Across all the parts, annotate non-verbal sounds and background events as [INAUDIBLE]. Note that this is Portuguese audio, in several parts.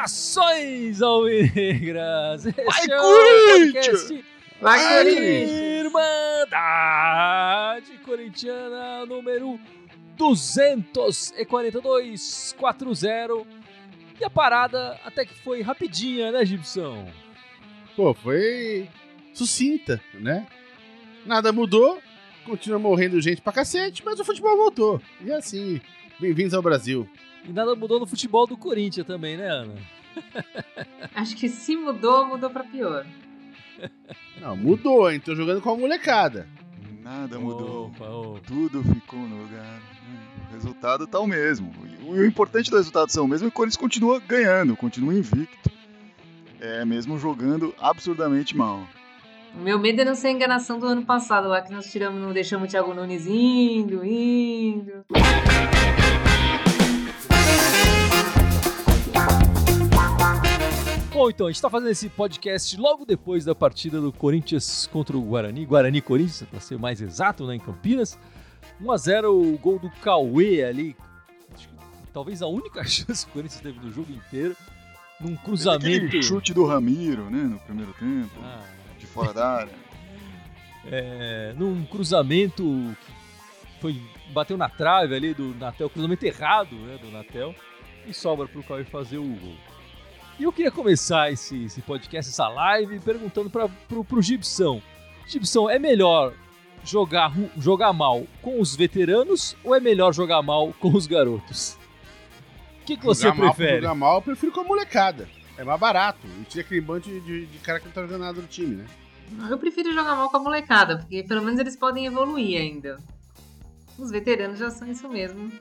Saudações alvinegras! Esse Vai, é Corinthians! Vai, Irmandade Corintiana número 242-40. E a parada até que foi rapidinha, né, Gibson? Pô, foi sucinta, né? Nada mudou, continua morrendo gente pra cacete, mas o futebol voltou. E assim, bem-vindos ao Brasil. E nada mudou no futebol do Corinthians também, né, Ana? [LAUGHS] Acho que se mudou, mudou pra pior. Não, mudou, hein? Tô jogando com a molecada. Nada mudou. Opa, opa. Tudo ficou no lugar. O resultado tá o mesmo. E o importante do resultado ser o mesmo é que o Corinthians continua ganhando, continua invicto. É, mesmo jogando absurdamente mal. O meu medo é não ser a enganação do ano passado, lá que nós tiramos, não deixamos o Thiago Nunes indo, indo. Bom, então, a gente tá fazendo esse podcast logo depois da partida do Corinthians contra o Guarani, Guarani Corinthians, pra ser mais exato, né, em Campinas. 1x0 o gol do Cauê ali. Acho que talvez a única [LAUGHS] chance que o Corinthians teve no jogo inteiro. Num cruzamento. Aquele chute do Ramiro, né, no primeiro tempo, Ah, de fora da área. [LAUGHS] é, num cruzamento que foi, bateu na trave ali do Natel, cruzamento errado né, do Natel, e sobra pro Cauê fazer o gol. E eu queria começar esse, esse podcast, essa live, perguntando pro, pro Gibson. Gibson, é melhor jogar, jogar mal com os veteranos ou é melhor jogar mal com os garotos? Que, que você jogar mal, prefere? Jogar mal, eu prefiro com a molecada. É mais barato. E tira aquele bando de, de, de cara que não tá jogando nada no time, né? Eu prefiro jogar mal com a molecada, porque pelo menos eles podem evoluir ainda. Os veteranos já são isso mesmo.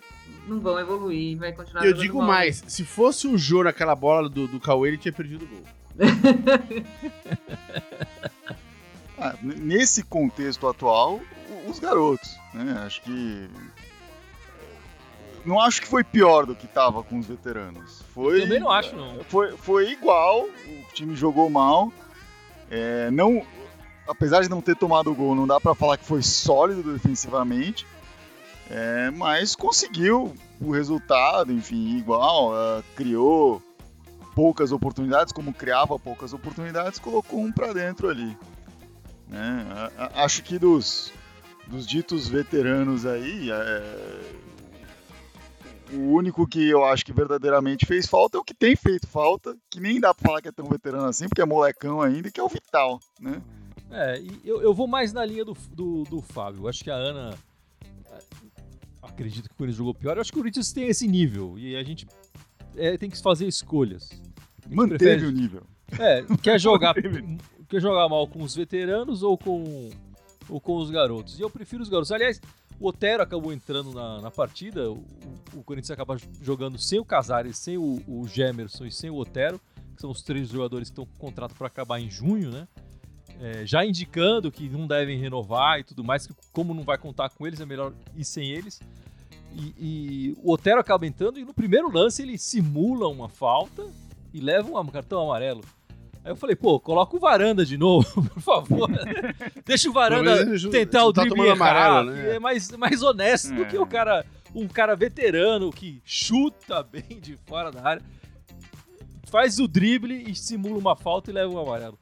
Não vão evoluir, vai continuar eu digo mal. mais, se fosse o Jô naquela bola do, do Cauê, ele tinha perdido o gol. [LAUGHS] Ah, nesse contexto atual, os garotos, né? Acho que. Não acho que foi pior do que tava com os veteranos. Foi, Também não acho, não. Foi, foi igual, o time jogou mal. É, não, apesar de não ter tomado o gol, não dá pra falar que foi sólido defensivamente. É, mas conseguiu o resultado, enfim, igual. é, criou poucas oportunidades, como criava poucas oportunidades, colocou um pra dentro ali. né? A- a- acho que dos, dos ditos veteranos aí, é, o único que eu acho que verdadeiramente fez falta é o que tem feito falta, que nem dá pra falar que é tão veterano assim, porque é molecão ainda, que é o Vital, né? É, eu, eu vou mais na linha do, do, do Fábio. Eu acho que a Ana. Acredito que o Corinthians jogou pior. Eu acho que o Corinthians tem esse nível. E a gente é, tem que fazer escolhas. Manteve prefere- o nível. É, quer [LAUGHS] jogar, quer jogar mal com os veteranos ou com, ou com os garotos. E eu prefiro os garotos. Aliás, o Otero acabou entrando na, na partida. O, o Corinthians acaba jogando sem o Casares, sem o, o Gemerson e sem o Otero, que são os três jogadores que estão com contrato para acabar em junho, né? É, já indicando que não devem renovar e tudo mais, que como não vai contar com eles, é melhor ir sem eles. E, e o Otero acaba entrando e no primeiro lance ele simula uma falta e leva um cartão amarelo. Aí eu falei, pô, coloca o Varanda de novo, [LAUGHS] por favor. Deixa o Varanda tentar o tá drible tomando errar, amarelo, que né? é mais, mais honesto do É. que o cara, um cara veterano que chuta [LAUGHS] bem de fora da área, faz o drible e simula uma falta e leva um amarelo.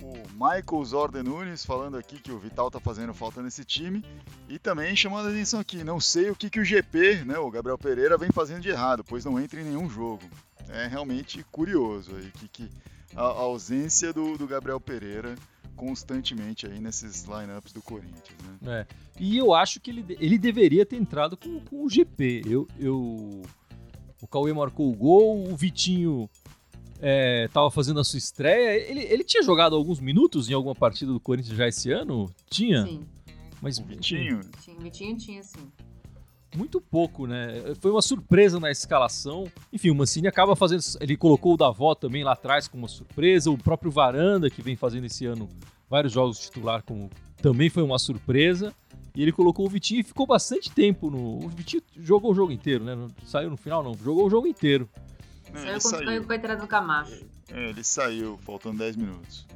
O Michael Zorden Nunes falando aqui que o Vital tá fazendo falta nesse time e também chamando a atenção aqui, não sei o que, que o GP, né, o Gabriel Pereira, vem fazendo de errado, pois não entra em nenhum jogo. É realmente curioso aí que, que a, a ausência do, do Gabriel Pereira constantemente aí nesses lineups do Corinthians, né? É. E eu acho que ele, ele deveria ter entrado com, com o GP. Eu, eu, o Cauê marcou o gol, o Vitinho é, tava fazendo a sua estreia. Ele, ele tinha jogado alguns minutos em alguma partida do Corinthians já esse ano? Tinha? Sim, Mas O Vitinho, tinha, o Vitinho tinha sim. Muito pouco, né? Foi uma surpresa na escalação. Enfim, o Mancini acaba fazendo. Ele colocou o Davó também lá atrás como uma surpresa. O próprio Varanda, que vem fazendo esse ano vários jogos titular, como também foi uma surpresa. E ele colocou o Vitinho e ficou bastante tempo no. O Vitinho jogou o jogo inteiro, né? Não saiu no final, não. Jogou o jogo inteiro. Saiu ele quando saiu. com a entrada do Camacho. É, ele saiu, faltando 10 minutos.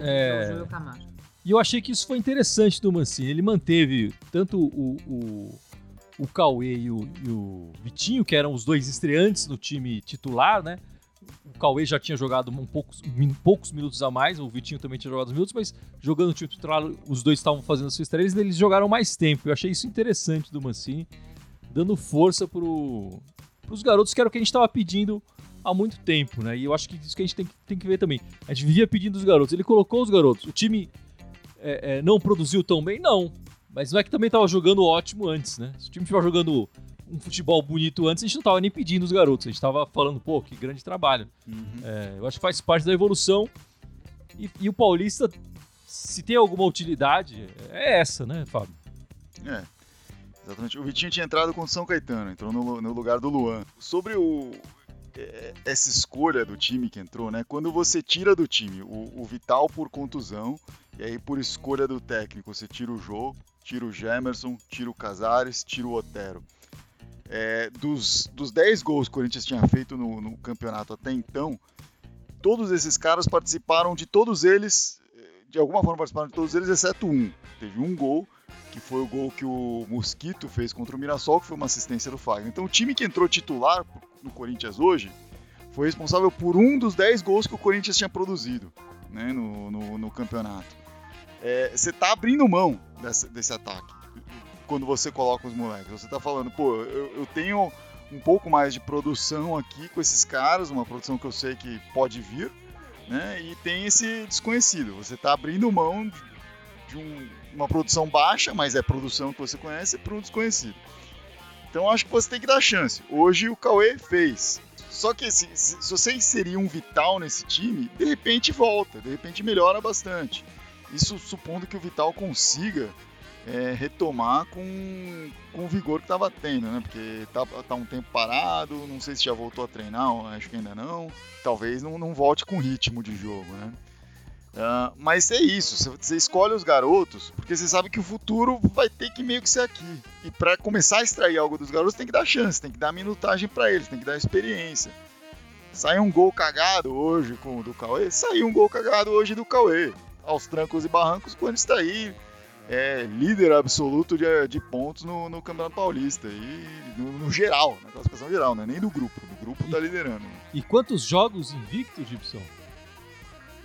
É. Camacho. E eu achei que isso foi interessante do Mancini. Ele manteve tanto o, o, o Cauê e o, e o Vitinho, que eram os dois estreantes no time titular, né? O Cauê já tinha jogado um poucos, min- poucos minutos a mais, o Vitinho também tinha jogado os minutos, mas jogando no time titular, os dois estavam fazendo a sua estreia, eles- eles jogaram mais tempo. Eu achei isso interessante do Mancini, dando força pro, pros garotos, que era o que a gente estava pedindo há muito tempo, né? E eu acho que isso que a gente tem, que- tem que ver também. A gente vivia pedindo os garotos, ele colocou os garotos. O time é, é, não produziu tão bem? Não. Mas não é que também tava jogando ótimo antes, né? Se o time estiver jogando um futebol bonito antes, a gente não tava nem pedindo os garotos. A gente tava falando, pô, que grande trabalho. É, eu acho que faz parte da evolução. E, e o Paulista, se tem alguma utilidade, é essa, né, Fábio? É, exatamente. O Vitinho tinha entrado com o São Caetano, entrou no, no lugar do Luan. Sobre o, é, essa escolha do time que entrou, né? Quando você tira do time o, o Vital por contusão, e aí por escolha do técnico você tira o Jô, tira o Gemerson, tira o Casares, tira o Otero. É, dos, dos 10 gols que o Corinthians tinha feito no, no campeonato até então, todos esses caras participaram de todos eles, de alguma forma participaram de todos eles, exceto um. Teve um gol que foi o gol que o Mosquito fez contra o Mirassol, que foi uma assistência do Fagner. Então o time que entrou titular no Corinthians hoje foi responsável por um dos 10 gols que o Corinthians tinha produzido né, no, no, no campeonato. É, Você tá abrindo mão dessa- desse ataque quando você coloca os moleques. Você tá falando, pô, eu, eu tenho um pouco mais de produção aqui com esses caras, uma produção que eu sei que pode vir, né? E tem esse desconhecido. Você tá abrindo mão de, de um- uma produção baixa, mas é produção que você conhece, para um desconhecido. Então acho que você tem que dar chance. Hoje o Cauê fez. Só que se, se, se você inserir um Vital nesse time, de repente volta, de repente melhora bastante. Isso supondo que o Vital consiga é, retomar com, com o vigor que estava tendo, né? Porque tá, tá um tempo parado, não sei se já voltou a treinar, acho que ainda não. Talvez não, não volte com ritmo de jogo, né? Ah, mas é isso, você- escolhe os garotos porque você sabe que o futuro vai ter que meio que ser aqui. E para começar a extrair algo dos garotos, tem que dar chance, tem que dar minutagem para eles, tem que dar experiência. Saiu um gol cagado hoje com do Cauê, saiu um gol cagado hoje do Cauê. Aos trancos e barrancos, quando está aí é, líder absoluto de, de pontos no, no Campeonato Paulista. E no, no geral, na classificação geral, não é nem do grupo. Do grupo tá liderando. E quantos jogos invictos, Gibson?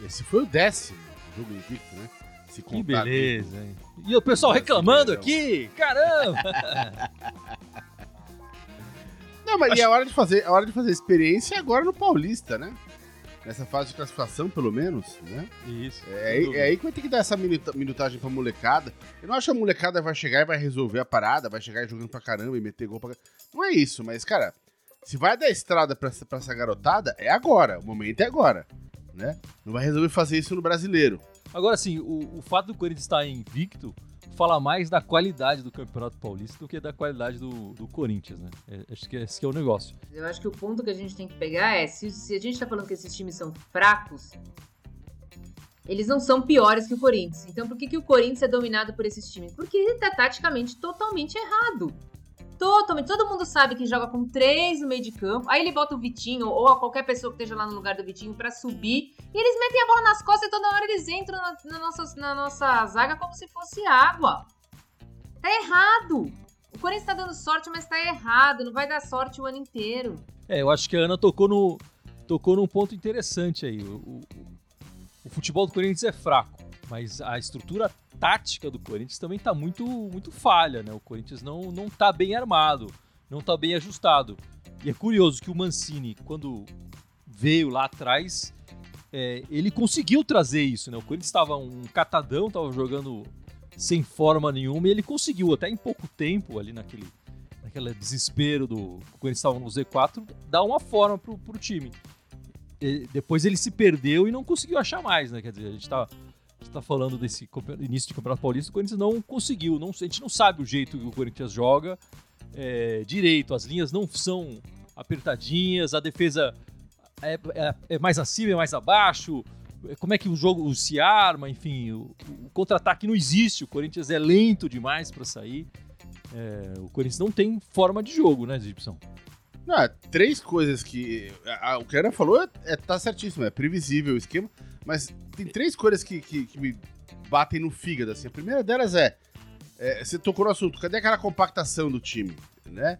Esse foi o décimo jogo invicto, né? Se Que beleza, hein? E o pessoal reclamando aqui, caramba! [LAUGHS] Não, mas e a hora de fazer, a hora de fazer experiência é agora no Paulista, né? Nessa fase de classificação, pelo menos, né? Isso. É, aí- é aí que vai ter que dar essa minuta- minutagem pra molecada. Eu não acho que a molecada vai chegar e vai resolver a parada, vai chegar jogando pra caramba e meter gol pra caramba. Não é isso, mas, cara, se vai dar estrada pra essa, pra essa garotada, é agora. O momento é agora, né? Não vai resolver fazer isso no brasileiro. Agora, assim, o, o fato do Corinthians estar invicto fala mais da qualidade do Campeonato Paulista do que da qualidade do, do Corinthians, né? É, acho que esse que é o negócio. Eu acho que o ponto que a gente tem que pegar é, se, se a gente tá falando que esses times são fracos, eles não são piores que o Corinthians. Então por que, que o Corinthians é dominado por esses times? Porque ele tá taticamente totalmente errado. Totalmente. Todo mundo sabe que joga com três no meio de campo. Aí ele bota o Vitinho ou qualquer pessoa que esteja lá no lugar do Vitinho pra subir. E eles metem a bola nas costas e toda hora eles entram na, na nossa, na nossa zaga como se fosse água. Tá errado. O Corinthians tá dando sorte, mas tá errado. Não vai dar sorte o ano inteiro. É, eu acho que a Ana tocou, no, tocou num ponto interessante aí. O, o- o futebol do Corinthians é fraco, mas a estrutura tática do Corinthians também tá muito, muito falha, né? O Corinthians não, não tá bem armado, não tá bem ajustado. E é curioso que o Mancini, quando veio lá atrás, é, ele conseguiu trazer isso, né? O Corinthians estava um catadão, tava jogando sem forma nenhuma, e ele conseguiu, até em pouco tempo, ali naquele, naquele desespero do o Corinthians estava no Z4, dar uma forma pro, pro time. E depois ele se perdeu e não conseguiu achar mais, né? Quer dizer, a gente tá, a gente tá falando desse início de Campeonato Paulista, o Corinthians não conseguiu, não, a gente não sabe o jeito que o Corinthians joga é, direito, as linhas não são apertadinhas, a defesa é, é- é mais acima, é mais abaixo, como é que o jogo se arma, enfim, o, o contra-ataque não existe, o Corinthians é lento demais para sair. É, o Corinthians não tem forma de jogo, né, Gibson? Não, é, três coisas que. a- a- o que a Ana falou é, é- tá certíssimo, é previsível o esquema, mas tem três coisas que, que, que me batem no fígado. Assim. A primeira delas é, é, Você tocou no assunto, cadê aquela compactação do time? Né?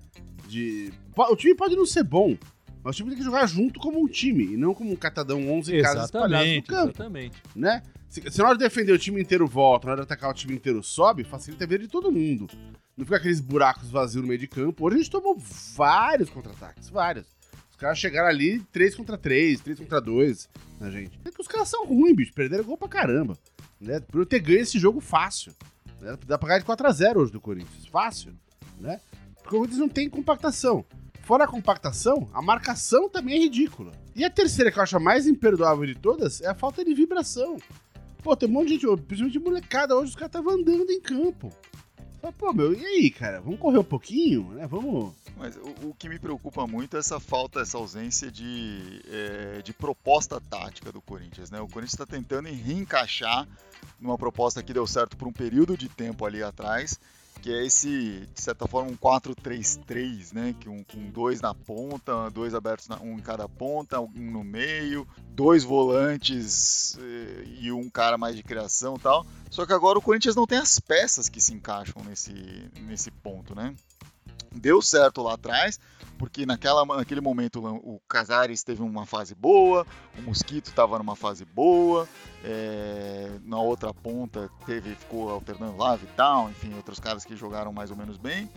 De, o time pode não ser bom, mas o time tem que jogar junto como um time, e não como um catadão 11 casas espalhadas no campo exatamente. né? Se, se na hora de defender o time inteiro volta, na hora de atacar o time inteiro sobe, facilita a vida de todo mundo. Não fica aqueles buracos vazios no meio de campo. Hoje a gente tomou vários contra-ataques, vários. Os caras chegaram ali 3 contra 3, 3 contra 2 na gente. É que os caras são ruins, bicho. Perderam gol pra caramba. Né? Por eu ter ganho esse jogo fácil. Né? Dá pra ganhar de 4x0 hoje do Corinthians. Fácil. Né? Porque o Corinthians não tem compactação. Fora a compactação, a marcação também é ridícula. E a terceira, que eu acho a mais imperdoável de todas, é a falta de vibração. Pô, tem um monte de gente, principalmente molecada, hoje os caras estavam andando em campo. Fala, pô, meu, e aí, cara? Vamos correr um pouquinho, né? Vamos. Mas o, o que me preocupa muito é essa falta, essa ausência de, é, de proposta tática do Corinthians. Né? O Corinthians está tentando reencaixar numa proposta que deu certo por um período de tempo ali atrás, que é esse, de certa forma, um 4-3-3, né? Que um, com dois na ponta, dois abertos, na, um em cada ponta, um no meio, dois volantes eh, e um cara mais de criação e tal. Só que agora o Corinthians não tem as peças que se encaixam nesse, nesse ponto, né? Deu certo lá atrás, porque naquela, naquele momento o Casares teve uma fase boa, o Mosquito estava numa fase boa, é, na outra ponta teve, ficou alternando lá, Vital, enfim, outros caras que jogaram mais ou menos bem.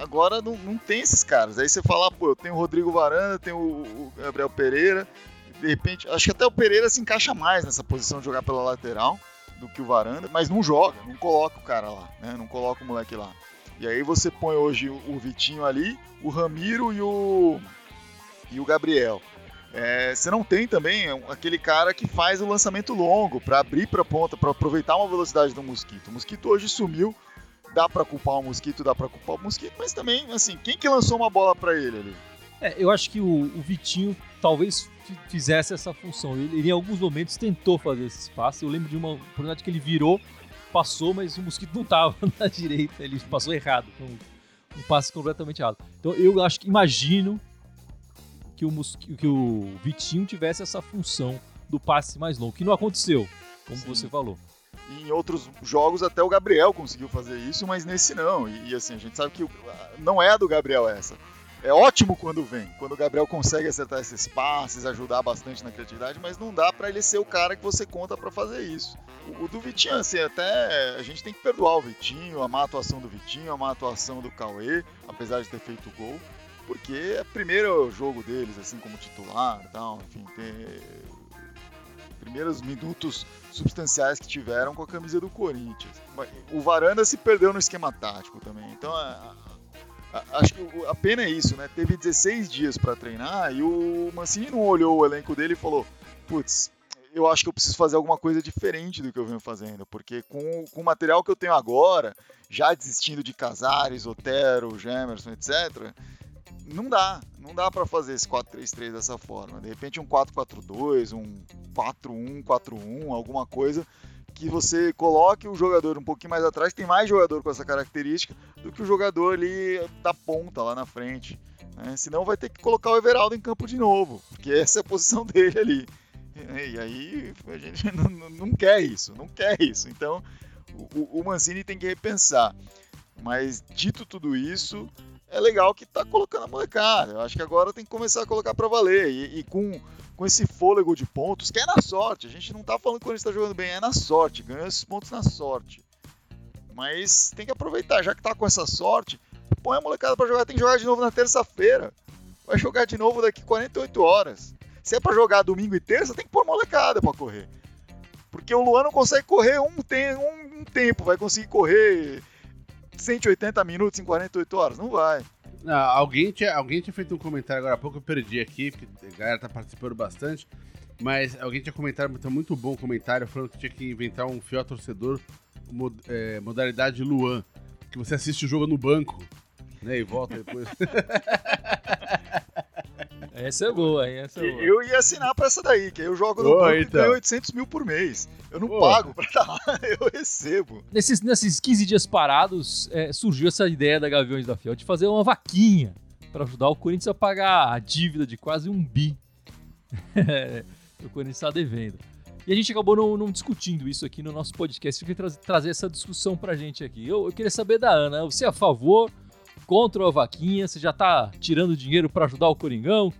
Agora não, não tem esses caras. Aí você fala, pô, eu tenho o Rodrigo Varanda, tenho o, o Gabriel Pereira, de repente, acho que até o Pereira se encaixa mais nessa posição de jogar pela lateral do que o Varanda, mas não joga, não coloca o cara lá, né? Não coloca o moleque lá. E aí você põe hoje o Vitinho ali, o Ramiro e o e o Gabriel. É, você não tem também aquele cara que faz o lançamento longo para abrir para ponta, para aproveitar uma velocidade do Mosquito. O Mosquito hoje sumiu. Dá para culpar o Mosquito, dá para culpar o Mosquito, mas também, assim, quem que lançou uma bola para ele ali? É, eu acho que o, o Vitinho talvez fizesse essa função. Ele, ele, em alguns momentos tentou fazer esse espaço. Eu lembro de uma oportunidade que ele virou, passou, mas o Mosquito não estava [LAUGHS] na direita, ele passou errado. Um passe completamente errado. Então eu acho que imagino que o, Mosqui, que o Vitinho tivesse essa função do passe mais longo, que não aconteceu, como Sim. você falou. Em outros jogos até o Gabriel conseguiu fazer isso, mas nesse não. E, e assim, a gente sabe que não é a do Gabriel essa. É ótimo quando vem, quando o Gabriel consegue acertar esses passes, ajudar bastante na criatividade, mas não dá para ele ser o cara que você conta para fazer isso. O, do Vitinho, assim, até a gente tem que perdoar o Vitinho, a atuação do Vitinho, a atuação do Cauê, apesar de ter feito o gol, porque é o primeiro jogo deles, assim, como titular e tal, enfim, ter primeiros minutos substanciais que tiveram com a camisa do Corinthians. O Varanda se perdeu no esquema tático também, então acho que a pena é isso, né? Teve 16 dias para treinar e o Mancini não olhou o elenco dele e falou: putz, eu acho que eu preciso fazer alguma coisa diferente do que eu venho fazendo, porque com, com o material que eu tenho agora, já desistindo de Casares, Otero, Gemerson, etc., não dá, não dá para fazer esse 4-3-3 dessa forma. De repente um 4-4-2, um 4-1-4-1, alguma coisa que você coloque o jogador um pouquinho mais atrás, tem mais jogador com essa característica do que o jogador ali da ponta lá na frente. Né? Senão vai ter que colocar o Everaldo em campo de novo, porque essa é a posição [LAUGHS] dele ali. E aí a gente [LAUGHS] não, não quer isso, não quer isso. Então o, o Mancini tem que repensar. Mas dito tudo isso, é legal que tá colocando a molecada. Eu acho que agora tem que começar a colocar para valer. E, e, com, com esse fôlego de pontos, que é na sorte. A gente não tá falando que quando está jogando bem, é na sorte. Ganhou esses pontos na sorte. Mas tem que aproveitar, já que tá com essa sorte, põe a molecada para jogar. Tem que jogar de novo na terça-feira. Vai jogar de novo daqui 48 horas. Se é para jogar domingo e terça, tem que pôr molecada para correr. Porque o Luan não consegue correr um, tem, um tempo, vai conseguir correr 180 minutos em 48 horas? Não vai. Não, alguém, tinha, alguém tinha feito um comentário agora há pouco, eu perdi aqui, porque a galera tá participando bastante. Mas alguém tinha comentado, tá muito bom o comentário, falando que tinha que inventar um fiel torcedor, mod, é, modalidade Luan. Que você assiste o jogo no banco, né? E volta depois. [LAUGHS] Essa é boa, hein? Essa é boa. Eu ia assinar pra essa daí, que eu jogo no Ô, banco então. e ganho 800 mil por mês. Eu não pago pra estar lá, [LAUGHS] eu recebo. Nesses, nesses 15 dias parados, é, surgiu essa ideia da Gaviões da Fiel de fazer uma vaquinha para ajudar o Corinthians a pagar a dívida de quase um bi [LAUGHS] que o Corinthians está devendo. E a gente acabou não, não, discutindo isso aqui no nosso podcast. Eu queria tra trazer essa discussão pra gente aqui. Eu, eu, queria saber da Ana, você é a favor, contra a vaquinha? Você já tá tirando dinheiro para ajudar o Coringão?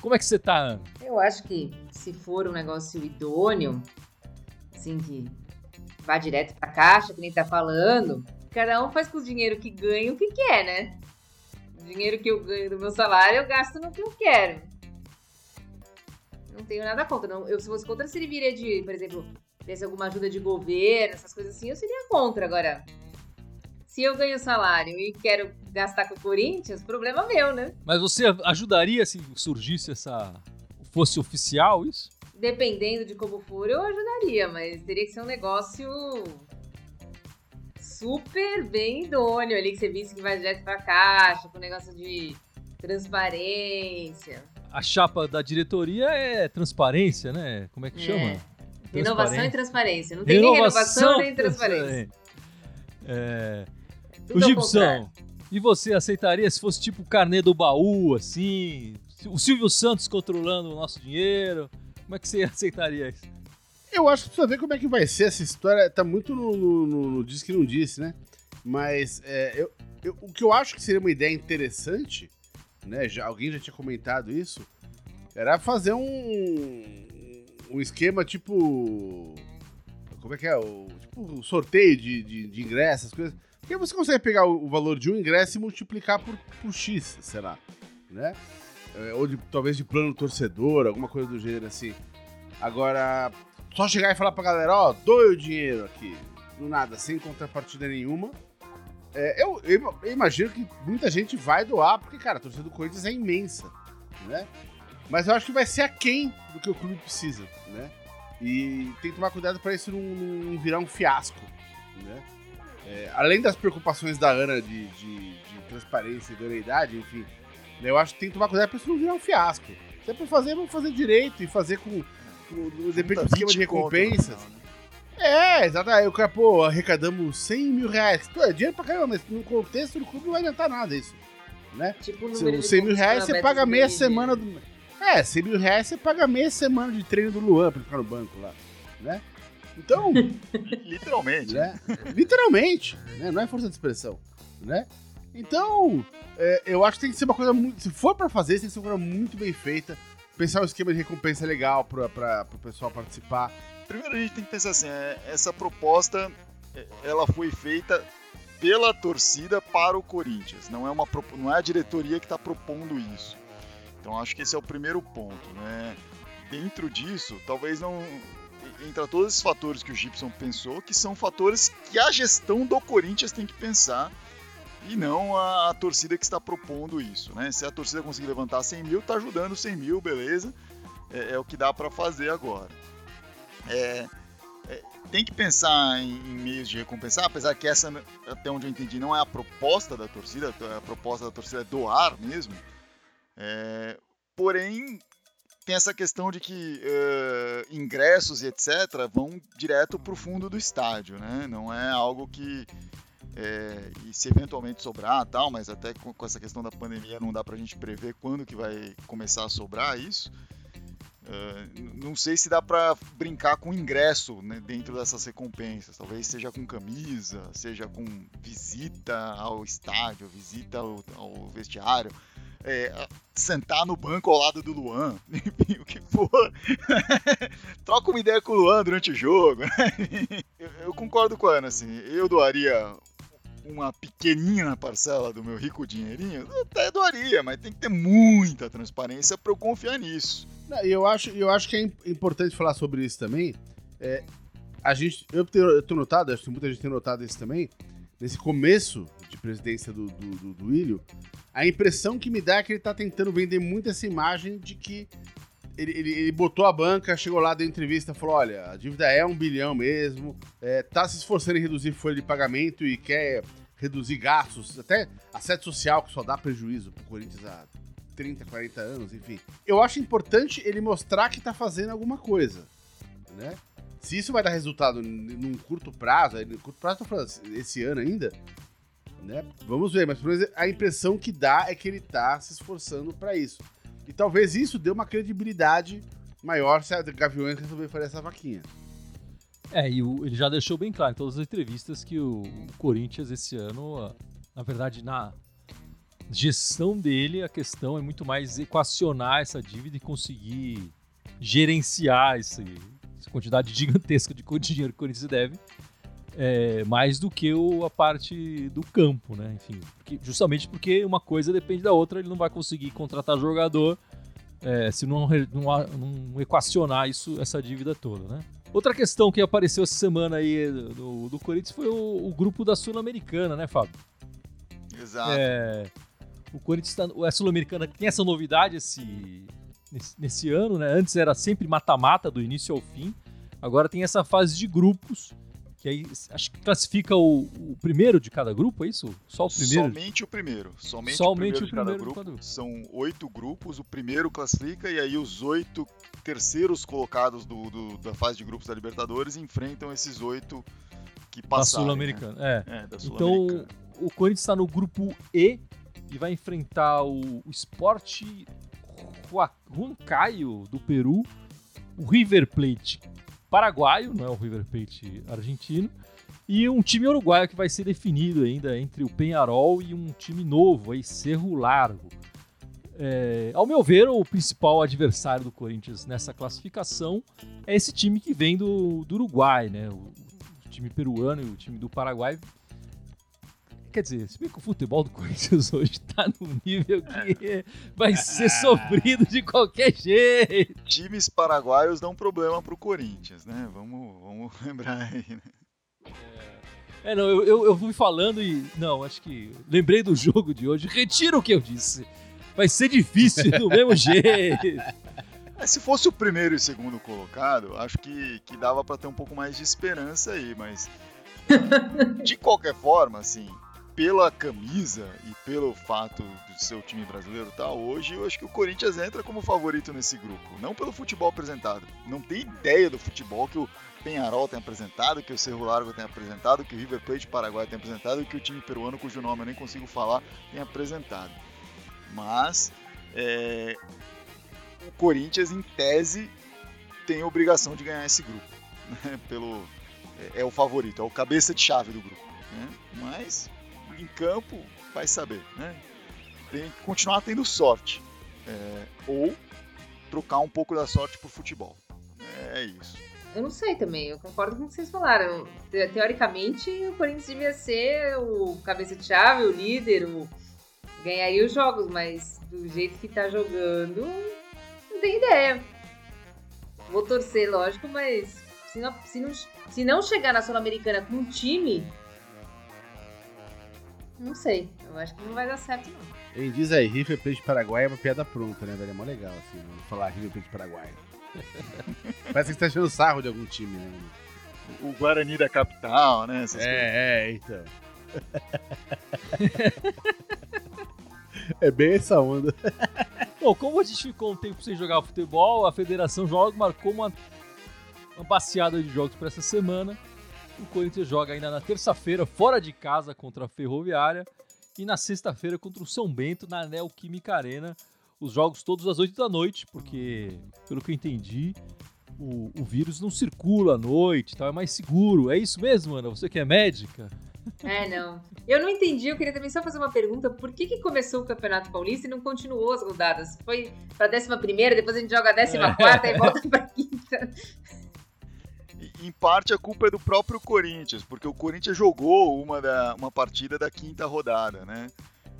Como é que você tá, Ana? Eu acho que se for um negócio idôneo, assim, que vá direto pra caixa, que nem tá falando, cada um faz com o dinheiro que ganha o que quer, né? O dinheiro que eu ganho do meu salário, eu gasto no que eu quero não tenho nada contra. Não, eu, se fosse contra, se ele viria de, por exemplo, tivesse alguma ajuda de governo, essas coisas assim, eu seria contra. Agora, se eu ganho salário e quero gastar com o Corinthians, problema meu, né? Mas você ajudaria se surgisse essa. fosse oficial isso? Dependendo de como for, eu ajudaria, mas teria que ser um negócio super bem idôneo ali, que você visse que vai direto pra caixa, com negócio de transparência a chapa da diretoria é transparência, né? Como é que é. chama? Renovação e transparência. Não tem renovação, nem renovação nem transparência. É... o Gibson, e você aceitaria se fosse tipo carnê do baú, assim? O Silvio Santos controlando o nosso dinheiro? Como é que você [LAUGHS] aceitaria isso? Eu acho que precisa ver como é que vai ser essa história. Tá muito no, no, no, no Diz que não disse, né? Mas é, eu, eu, o que eu acho que seria uma ideia interessante né? Já, alguém já tinha comentado isso. Era fazer um, um esquema tipo. Como é que é? O, tipo um sorteio de, de, de ingressos, coisas. Porque você consegue pegar o, valor de um ingresso e multiplicar por, por X, será? Né? É, ou de, talvez de plano torcedor, alguma coisa do gênero assim. Agora, só chegar e falar pra galera, ó, doe o dinheiro aqui, do nada, sem contrapartida nenhuma. É, eu, eu, eu, imagino que muita gente vai doar, porque, cara, a torcida do Corinthians é imensa, né? Mas eu acho que vai ser aquém do que o clube precisa, né? E tem que tomar cuidado para isso não, não, virar um fiasco, né? É, além das preocupações da Ana de, de, de transparência e idoneidade, enfim, né, eu acho que tem que tomar cuidado para isso não virar um fiasco. Se é pra fazer, vamos fazer direito e fazer com, com depende do esquema de recompensas. Conto, é, exato. Aí o cara, pô, arrecadamos 100 mil reais. Pô, é dinheiro pra caramba, mas no contexto do clube não vai adiantar nada isso. Né? Tipo, Se, 100 mil reais você paga meia semana do. É, 100 mil reais você paga meia semana de treino do Luan pra ficar no banco lá. Né? Então. [LAUGHS] Literalmente. Né? Literalmente. Né? Não é força de expressão. Né? Então, é, eu acho que tem que ser uma coisa muito. Se for pra fazer, tem que ser uma coisa muito bem feita. Pensar um esquema de recompensa legal pra, pro pessoal participar primeiro a gente tem que pensar assim, é, essa proposta é, ela foi feita pela torcida para o Corinthians, não é, uma, não é a diretoria que está propondo isso. Então acho que esse é o primeiro ponto. Né? Dentro disso, talvez não. Entra todos esses fatores que o Gibson pensou, que são fatores que a gestão do Corinthians tem que pensar e não a, a torcida que está propondo isso. Né? Se a torcida conseguir levantar 100 mil, está ajudando 100 mil, beleza. É, é o que dá para fazer agora. É, é, tem que pensar em, em, meios de recompensar, apesar que essa, até onde eu entendi, não é a proposta da torcida, a proposta da torcida é doar mesmo. É, porém, tem essa questão de que uh, ingressos e etc. vão direto para o fundo do estádio, né? Não é algo que é, e se eventualmente sobrar tal, mas até com, com, essa questão da pandemia não dá para a gente prever quando que vai começar a sobrar isso. Uh, não sei se dá para brincar com ingresso né, dentro dessas recompensas. Talvez seja com camisa, seja com visita ao estádio, visita ao, ao vestiário, é, sentar no banco ao lado do Luan, [LAUGHS] o que for. [LAUGHS] Troca uma ideia com o Luan durante o jogo. Né? [LAUGHS] eu, eu, concordo com a Ana, assim, eu doaria uma pequenina parcela do meu rico dinheirinho, até doaria, mas tem que ter muita transparência para eu confiar nisso. E eu acho, eu acho que é importante falar sobre isso também. É, a gente, eu tenho, eu notado, acho que muita gente tem notado isso também, nesse começo de presidência do, do, do, do William, a impressão que me dá é que ele tá tentando vender muito essa imagem de que ele, ele, ele, botou a banca, chegou lá, deu entrevista, falou: olha, a dívida é um bilhão mesmo, é, tá se esforçando em reduzir folha de pagamento e quer reduzir gastos, até a sede social que só dá prejuízo pro Corinthians há 30, 40 anos, enfim. Eu acho importante ele mostrar que tá fazendo alguma coisa, né? Se isso vai dar resultado num curto prazo, no curto prazo, falando esse ano ainda, Né? Vamos ver, mas a impressão que dá é que ele tá se esforçando para isso. E talvez isso dê uma credibilidade maior se a Gaviões resolver fazer essa vaquinha. É, e o, ele já deixou bem claro em todas as entrevistas que o, o Corinthians esse ano, na verdade, na gestão dele, a questão é muito mais equacionar essa dívida e conseguir gerenciar esse, essa quantidade [LAUGHS] gigantesca de dinheiro que o Corinthians deve, é, mais do que o, a parte do campo, né? Enfim, porque, justamente porque uma coisa depende da outra, ele não vai conseguir contratar jogador é, se não, não, não, equacionar isso, essa dívida toda, né? Outra questão que apareceu essa semana aí do, do Corinthians foi o, o grupo da Sul-Americana, né, Fábio? Exato. É, o Corinthians, tá, a Sul-Americana tem essa novidade esse, nesse, nesse ano, né? Antes era sempre mata-mata do início ao fim. Agora tem essa fase de grupos, que aí acho que classifica o, o primeiro de cada grupo, é isso? Só o primeiro? Somente o primeiro. Somente, Somente o primeiro, cada grupo. de cada grupo. São oito grupos, o primeiro classifica e aí os oito terceiros colocados do, do da fase de grupos da Libertadores enfrentam esses oito que passaram. Da Sul-Americana, né? é. é da Sul então, o Corinthians está no grupo E e vai enfrentar o, o Sport Huancayo do Peru, o River Plate paraguaio, não é o River Plate argentino, e um time uruguaio que vai ser definido ainda entre o Penharol e um time novo, aí, Cerro Largo. É, ao meu ver, o principal adversário do Corinthians nessa classificação é esse time que vem do, do Uruguai, né? O, o time peruano e o time do Paraguai Quer dizer, se bem que o futebol do Corinthians [LAUGHS] hoje tá num nível que vai ser sofrido de qualquer jeito. Times paraguaios dão problema pro Corinthians, né? Vamos, vamos [LAUGHS] lembrar aí, né? É, não, eu, eu, eu fui falando e. Não, acho que. Lembrei do jogo de hoje. Retiro o que eu disse. Vai ser difícil do mesmo [LAUGHS] jeito. É, se fosse o primeiro e segundo colocado, acho que, que dava para ter um pouco mais de esperança aí, mas. De qualquer forma, assim, pela camisa e pelo fato de ser o time brasileiro tá hoje, eu acho que o Corinthians entra como favorito nesse grupo. Não pelo futebol apresentado. Não tem ideia do futebol que o Penharol tem apresentado, que o Cerro Largo tem apresentado, que o River Plate Paraguai tem apresentado que o time peruano, cujo nome eu nem consigo falar, tem apresentado. Mas é, o Corinthians, em tese, tem a obrigação de ganhar esse grupo. Né? Pelo, é, é, o favorito, é o cabeça de chave do grupo. Né? Mas em campo, vai saber, né? Tem que continuar tendo sorte. É, ou trocar um pouco da sorte pro futebol. É isso. Eu não sei também, eu concordo com o que vocês falaram. Teoricamente, o Corinthians devia ser o cabeça de chave, o líder, o... ganharia os jogos, mas do jeito que tá jogando, não tem ideia. Vou torcer, lógico, mas se não, se não, se não chegar na Sul-Americana com um time não sei. Eu acho que não vai dar certo, não. Ele diz aí, River Plate Paraguai é uma piada pronta, né, velho? É mó legal, assim, falar River Plate Paraguai. [LAUGHS] Parece que você tá achando sarro de algum time, né? O Guarani da capital, né? Essas é, coisas. é, então. [LAUGHS] é bem essa onda. [LAUGHS] Bom, como a gente ficou um tempo sem jogar futebol, a Federação Jogos marcou uma, uma passeada de jogos para essa semana. O Corinthians joga ainda na terça-feira, fora de casa, contra a Ferroviária. E na sexta-feira contra o São Bento, na Neoquímica Arena. Os jogos todos às 8 da noite, porque, pelo que eu entendi, o, o vírus não circula à noite, tá? é mais seguro. É isso mesmo, Ana? Você que é médica? É, não. Eu não entendi, eu queria também só fazer uma pergunta. Por que, que começou o Campeonato Paulista e não continuou as rodadas? Foi pra 11 primeira, depois a gente joga a 14 quarta e volta [LAUGHS] pra quinta em parte a culpa é do próprio Corinthians, porque o Corinthians jogou uma, da, uma partida da quinta rodada, né?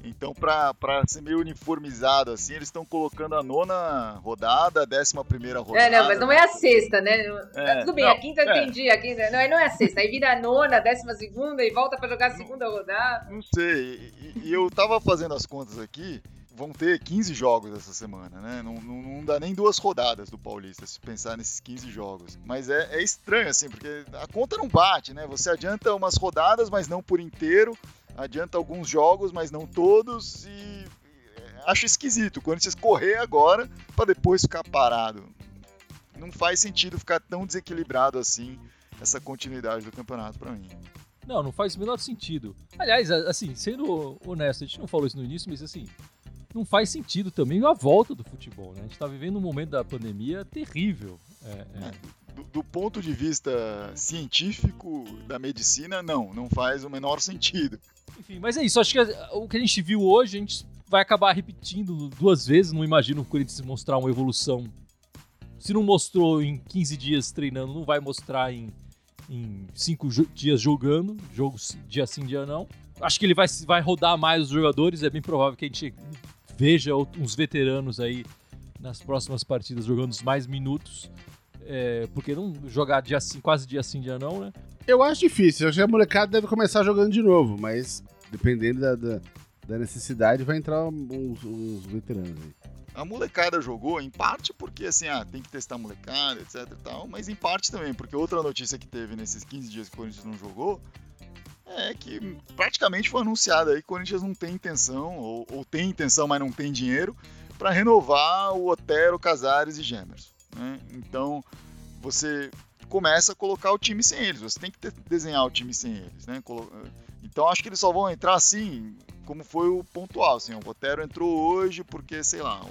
Então, para ser meio uniformizado assim, eles estão colocando a nona rodada, a décima primeira rodada. É, não, mas não é a sexta, né? É, Tudo bem, não, a quinta eu é. entendi, a quinta. Não, não é a sexta, aí vira a nona, a décima segunda e volta para jogar a segunda rodada. Não sei. E, e, eu tava fazendo as contas aqui vão ter 15 jogos essa semana, né? Não, não, não, dá nem duas rodadas do Paulista se pensar nesses 15 jogos. Mas é, é, estranho, assim, porque a conta não bate, né? Você adianta umas rodadas, mas não por inteiro. Adianta alguns jogos, mas não todos. E acho esquisito o Corinthians correr agora para depois ficar parado. Não faz sentido ficar tão desequilibrado assim essa continuidade do campeonato para mim. Não, não faz o menor sentido. Aliás, assim, sendo honesto, a gente não falou isso no início, mas assim, não faz sentido também a volta do futebol, né? A gente tá vivendo um momento da pandemia terrível. É, é. Do, do ponto de vista científico da medicina, não, não faz o menor sentido. Enfim, mas é isso. Acho que o que a gente viu hoje, a gente vai acabar repetindo duas vezes. Não imagino o Corinthians mostrar uma evolução. Se não mostrou em 15 dias treinando, não vai mostrar em, em 5 jo- dias jogando. Jogo s- dia sim, dia não. Acho que ele vai, vai rodar mais os jogadores. É bem provável que a gente veja uns veteranos aí nas próximas partidas jogando os mais minutos. É, porque não jogar dia sim, quase dia sim, dia não, né? Eu acho difícil. Eu acho que a molecada deve começar jogando de novo, mas dependendo da, da, da necessidade, vai entrar uns, uns veteranos aí. A molecada jogou em parte porque assim, ah, tem que testar a molecada, etc e tal, mas em parte também, porque outra notícia que teve nesses 15 dias que o Corinthians não jogou é que praticamente foi anunciado aí que o Corinthians não tem intenção, ou, ou tem intenção, mas não tem dinheiro, para renovar o Otero, Casares e Gemerson. né? Então você começa a colocar o time sem eles, você tem que desenhar o time sem eles. Né? Colo- Então acho que eles só vão entrar assim, como foi o pontual. Assim, o Otero entrou hoje porque, sei lá,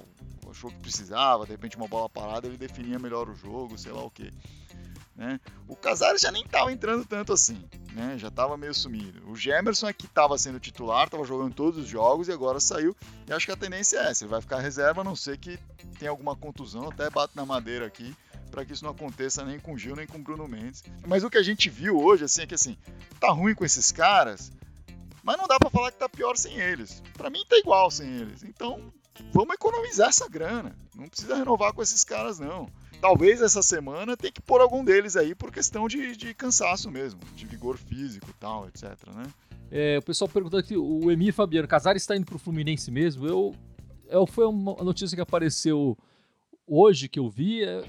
achou que precisava, de repente uma bola parada ele definia melhor o jogo, sei lá o que. Né? O Casares já nem estava entrando tanto assim, né? já estava meio sumido. O Gemerson é que estava sendo titular, estava jogando todos os jogos e agora saiu. E acho que a tendência é essa, ele vai ficar reserva, a não ser que tenha alguma contusão, até bato na madeira aqui, para que isso não aconteça nem com o Gil, nem com o Bruno Mendes. Mas o que a gente viu hoje, assim, é que assim, tá ruim com esses caras, mas não dá para falar que tá pior sem eles. Para mim tá igual sem eles. Então, vamos economizar essa grana. Não precisa renovar com esses caras, não. Talvez essa semana tenha que pôr algum deles aí por questão de, de cansaço mesmo, de vigor físico e tal, etc, né? É, o pessoal perguntando aqui, o Emir Fabiano, Casares está indo pro Fluminense mesmo? Eu, eu foi uma notícia que apareceu hoje que eu vi. é-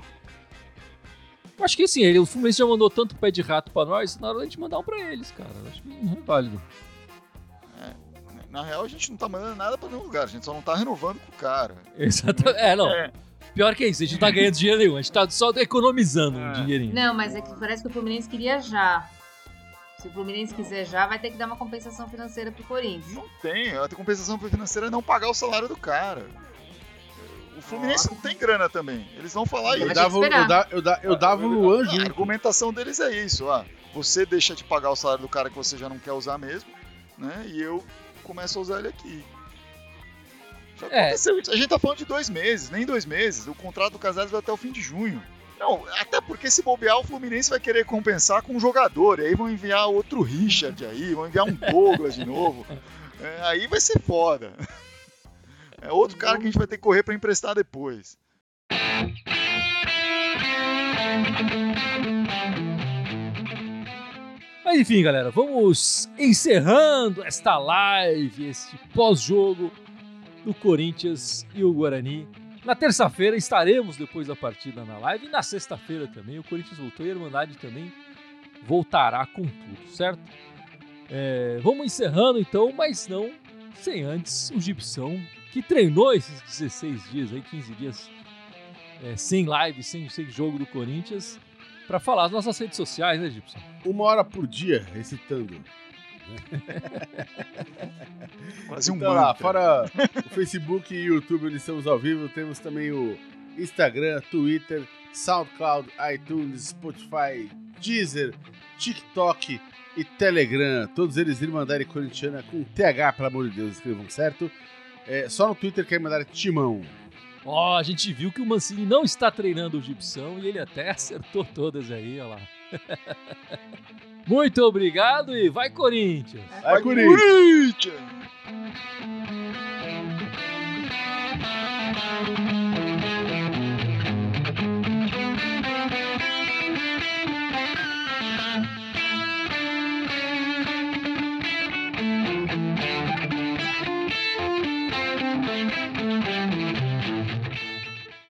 Eu acho que ele, o Fluminense já mandou tanto pé de rato pra nós, na hora gente mandar um pra eles, cara. Eu acho que não é válido. Na real, a gente não tá mandando nada pra nenhum lugar, a gente só não tá renovando com o cara. Exatamente. É, não. É. Pior que isso, a gente não tá ganhando dinheiro nenhum, a gente tá só economizando um É. dinheirinho. Não, mas é que parece que o Fluminense queria já. Se o Fluminense quiser já, vai ter que dar uma compensação financeira pro Corinthians. Não tem, a compensação financeira é não pagar o salário do cara. O Fluminense não tem grana também. Eles vão falar Eu isso. dava, eu, da- eu, da- eu dava o Luan A argumentação deles é isso, ah, você deixa de pagar o salário do cara que você já não quer usar mesmo, né? E eu começo a usar ele aqui. Já É. aconteceu isso. A gente tá falando de dois meses, nem dois meses. O contrato do Casares vai até o fim de junho. Não, até porque se bobear, o Fluminense vai querer compensar com um jogador. E aí vão enviar outro Richard aí, vão enviar um Douglas de novo. [LAUGHS] É, aí vai ser foda. [LAUGHS] É outro cara que a gente vai ter que correr pra emprestar depois. Mas enfim, galera, vamos encerrando esta live, este pós-jogo do Corinthians e o Guarani. Na terça-feira estaremos depois da partida na live e na sexta-feira também. O Corinthians voltou e a Irmandade também voltará com tudo, certo? É, vamos encerrando então, mas não sem antes o Gibson, que treinou esses 16 dias, aí, 15 dias é, sem live, sem, sem jogo do Corinthians, para falar as nossas redes sociais, né, Gibson? Uma hora por dia recitando. [LAUGHS] Quase um Então lá, fora o Facebook e YouTube, onde estamos ao vivo, temos também o Instagram, Twitter, SoundCloud, iTunes, Spotify, Deezer, TikTok e Telegram. Todos eles Irmandade Corintiana com TH, pelo amor de Deus, escrevam certo. É, só no Twitter que é Irmandade Timão. Ó, oh, a gente viu que o Mancini não está treinando o Gipsão e ele até [LAUGHS] acertou todas aí, ó lá. [LAUGHS] Muito obrigado e vai Corinthians! Vai, Corinthians! Corinthians!